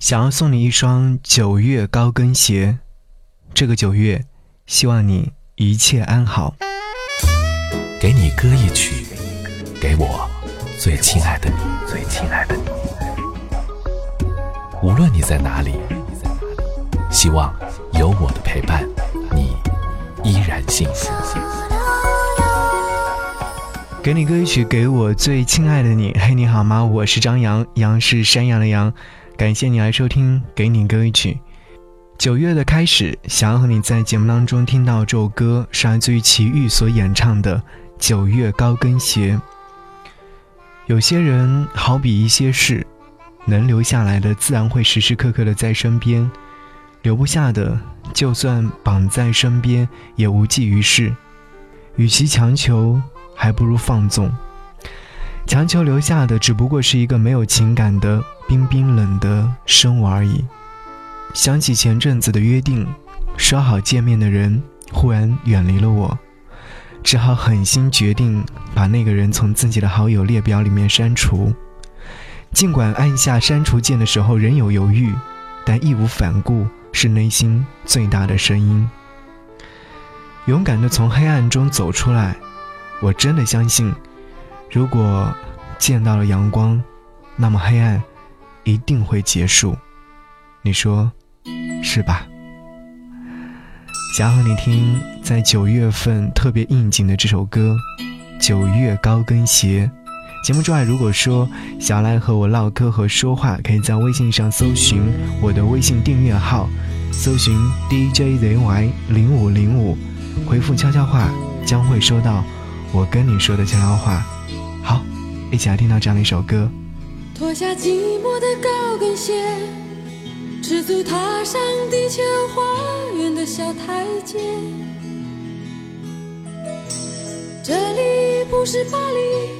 想要送你一双九月高跟鞋，这个九月，希望你一切安好。给你歌一曲，给我最亲爱的你，最亲爱的你。无论你在哪里，希望有我的陪伴，你依然幸福。给你歌一曲，给我最亲爱的你。嘿，你好吗？我是张扬，杨是山羊的羊。感谢你来收听《给你歌一曲》。九月的开始，想要和你在节目当中听到这首歌，是来自于齐豫所演唱的《九月高跟鞋》。有些人好比一些事，能留下来的自然会时时刻刻的在身边，留不下的，就算绑在身边也无济于事。与其强求，还不如放纵。强求留下的只不过是一个没有情感的冰冰冷的生物而已。想起前阵子的约定，说好见面的人忽然远离了我，只好狠心决定把那个人从自己的好友列表里面删除。尽管按下删除键的时候仍有犹豫，但义无反顾是内心最大的声音。勇敢地从黑暗中走出来，我真的相信。如果见到了阳光，那么黑暗一定会结束。你说是吧？想和你听在九月份特别应景的这首歌《九月高跟鞋》。节目之外，如果说想要来和我唠嗑和说话，可以在微信上搜寻我的微信订阅号，搜寻 DJZY 零五零五，回复悄悄话，将会收到我跟你说的悄悄话。一起来听到这样的一首歌。脱下寂寞的高跟鞋，赤足踏上地球花园的小台阶。这里不是巴黎、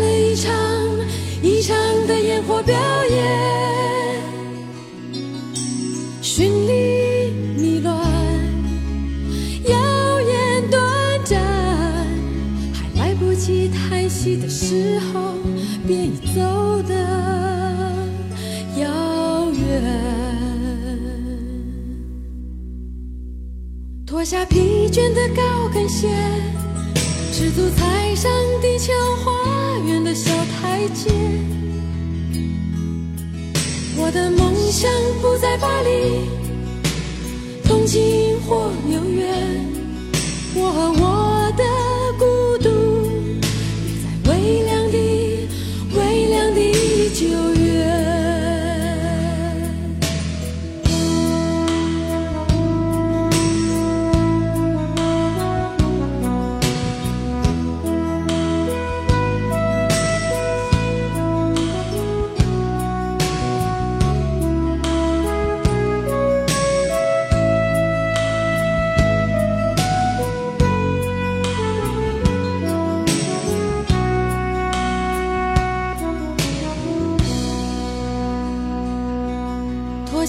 了一场一场的烟火表演，绚丽迷乱，耀眼短暂，还来不及叹息的时候，便已走得遥远。脱下疲倦的高跟鞋，赤足踩上地球远的小台阶。我的梦想不在巴黎、东京或纽约，我和我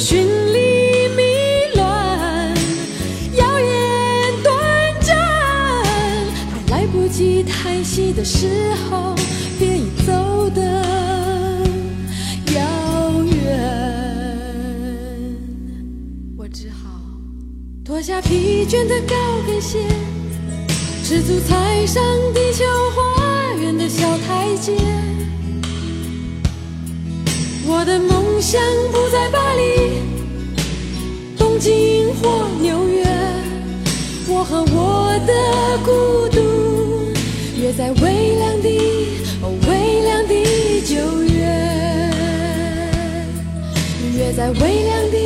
绚丽迷乱，耀眼短暂，来不及叹息的时候，便已走得遥远。我只好脱下疲倦的高跟鞋，赤足踩上地球花园的小台阶。我的梦。想不在巴黎、东京或纽约，我和我的孤独约在微凉的、哦微凉的九月，约在微凉的、